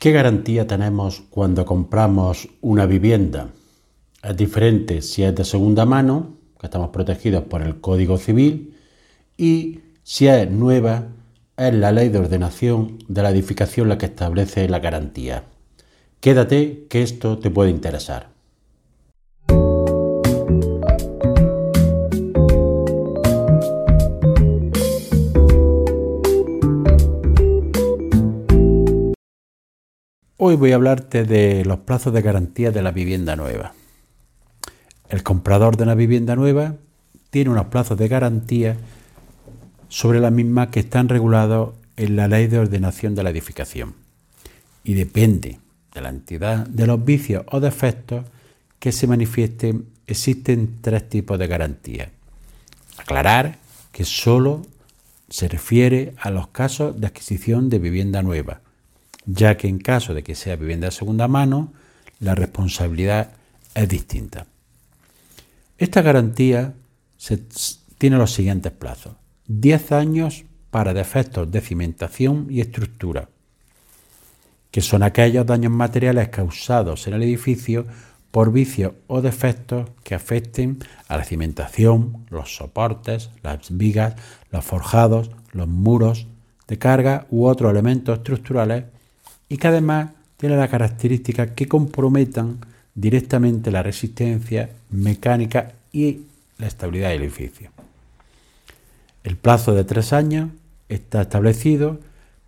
¿Qué garantía tenemos cuando compramos una vivienda? Es diferente si es de segunda mano, que estamos protegidos por el Código Civil, y si es nueva, es la ley de ordenación de la edificación la que establece la garantía. Quédate que esto te puede interesar. Hoy voy a hablarte de los plazos de garantía de la vivienda nueva. El comprador de una vivienda nueva tiene unos plazos de garantía sobre la misma que están regulados en la ley de ordenación de la edificación y depende de la entidad de los vicios o defectos que se manifiesten, existen tres tipos de garantía. Aclarar que solo se refiere a los casos de adquisición de vivienda nueva ya que en caso de que sea vivienda de segunda mano, la responsabilidad es distinta. Esta garantía tiene los siguientes plazos. 10 años para defectos de cimentación y estructura, que son aquellos daños materiales causados en el edificio por vicios o defectos que afecten a la cimentación, los soportes, las vigas, los forjados, los muros de carga u otros elementos estructurales y que además tiene la característica que comprometan directamente la resistencia mecánica y la estabilidad del edificio. El plazo de tres años está establecido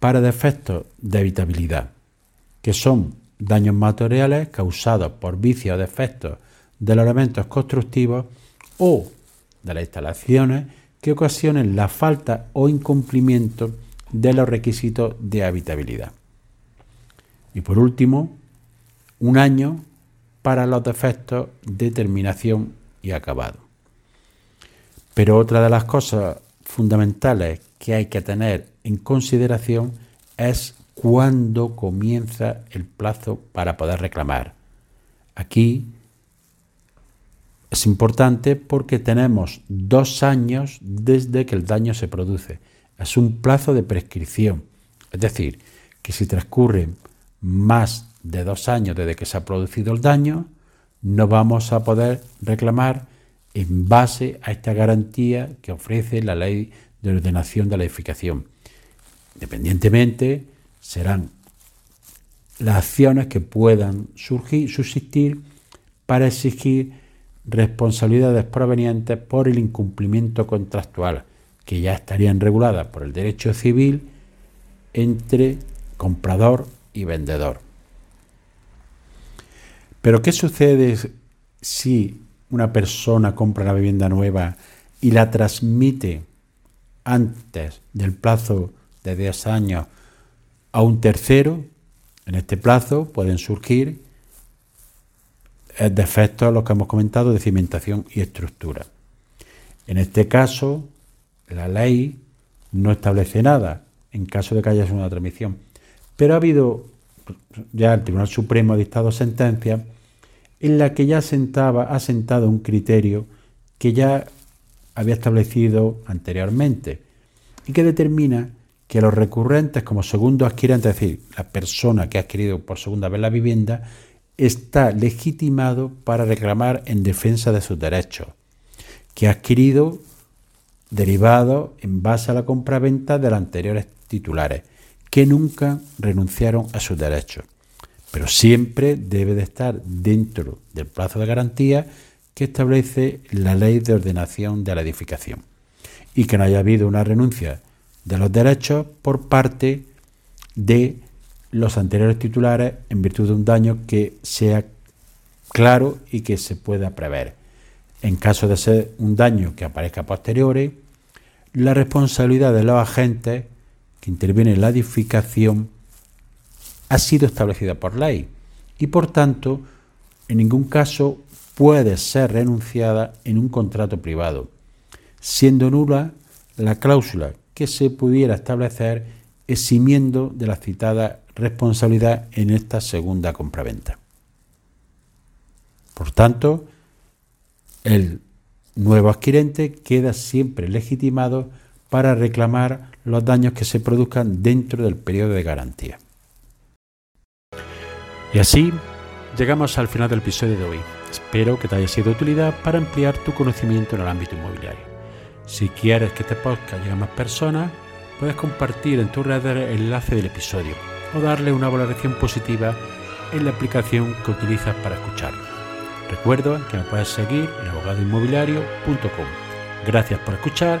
para defectos de habitabilidad, que son daños materiales causados por vicios o defectos de los elementos constructivos o de las instalaciones que ocasionen la falta o incumplimiento de los requisitos de habitabilidad. Y por último, un año para los defectos de terminación y acabado. Pero otra de las cosas fundamentales que hay que tener en consideración es cuándo comienza el plazo para poder reclamar. Aquí es importante porque tenemos dos años desde que el daño se produce. Es un plazo de prescripción. Es decir, que si transcurren más de dos años desde que se ha producido el daño, no vamos a poder reclamar en base a esta garantía que ofrece la ley de ordenación de la edificación. Independientemente, serán las acciones que puedan surgir, subsistir para exigir responsabilidades provenientes por el incumplimiento contractual, que ya estarían reguladas por el derecho civil entre comprador y vendedor. Pero ¿qué sucede si una persona compra una vivienda nueva y la transmite antes del plazo de 10 años a un tercero? En este plazo pueden surgir defectos, los que hemos comentado, de cimentación y estructura. En este caso, la ley no establece nada en caso de que haya una transmisión. Pero ha habido, ya el Tribunal Supremo ha dictado sentencia en la que ya sentaba, ha sentado un criterio que ya había establecido anteriormente y que determina que los recurrentes como segundo adquirente, es decir, la persona que ha adquirido por segunda vez la vivienda, está legitimado para reclamar en defensa de sus derechos, que ha adquirido derivado en base a la compraventa de los anteriores titulares que nunca renunciaron a sus derechos, pero siempre debe de estar dentro del plazo de garantía que establece la ley de ordenación de la edificación y que no haya habido una renuncia de los derechos por parte de los anteriores titulares en virtud de un daño que sea claro y que se pueda prever. En caso de ser un daño que aparezca posteriores, la responsabilidad de los agentes que interviene en la edificación ha sido establecida por ley y por tanto en ningún caso puede ser renunciada en un contrato privado, siendo nula la cláusula que se pudiera establecer eximiendo de la citada responsabilidad en esta segunda compraventa. Por tanto, el nuevo adquirente queda siempre legitimado para reclamar los daños que se produzcan dentro del periodo de garantía. Y así llegamos al final del episodio de hoy. Espero que te haya sido de utilidad para ampliar tu conocimiento en el ámbito inmobiliario. Si quieres que este podcast llegue a más personas, puedes compartir en tus redes el enlace del episodio o darle una valoración positiva en la aplicación que utilizas para escucharlo. Recuerda que me puedes seguir en abogadoinmobiliario.com. Gracias por escuchar,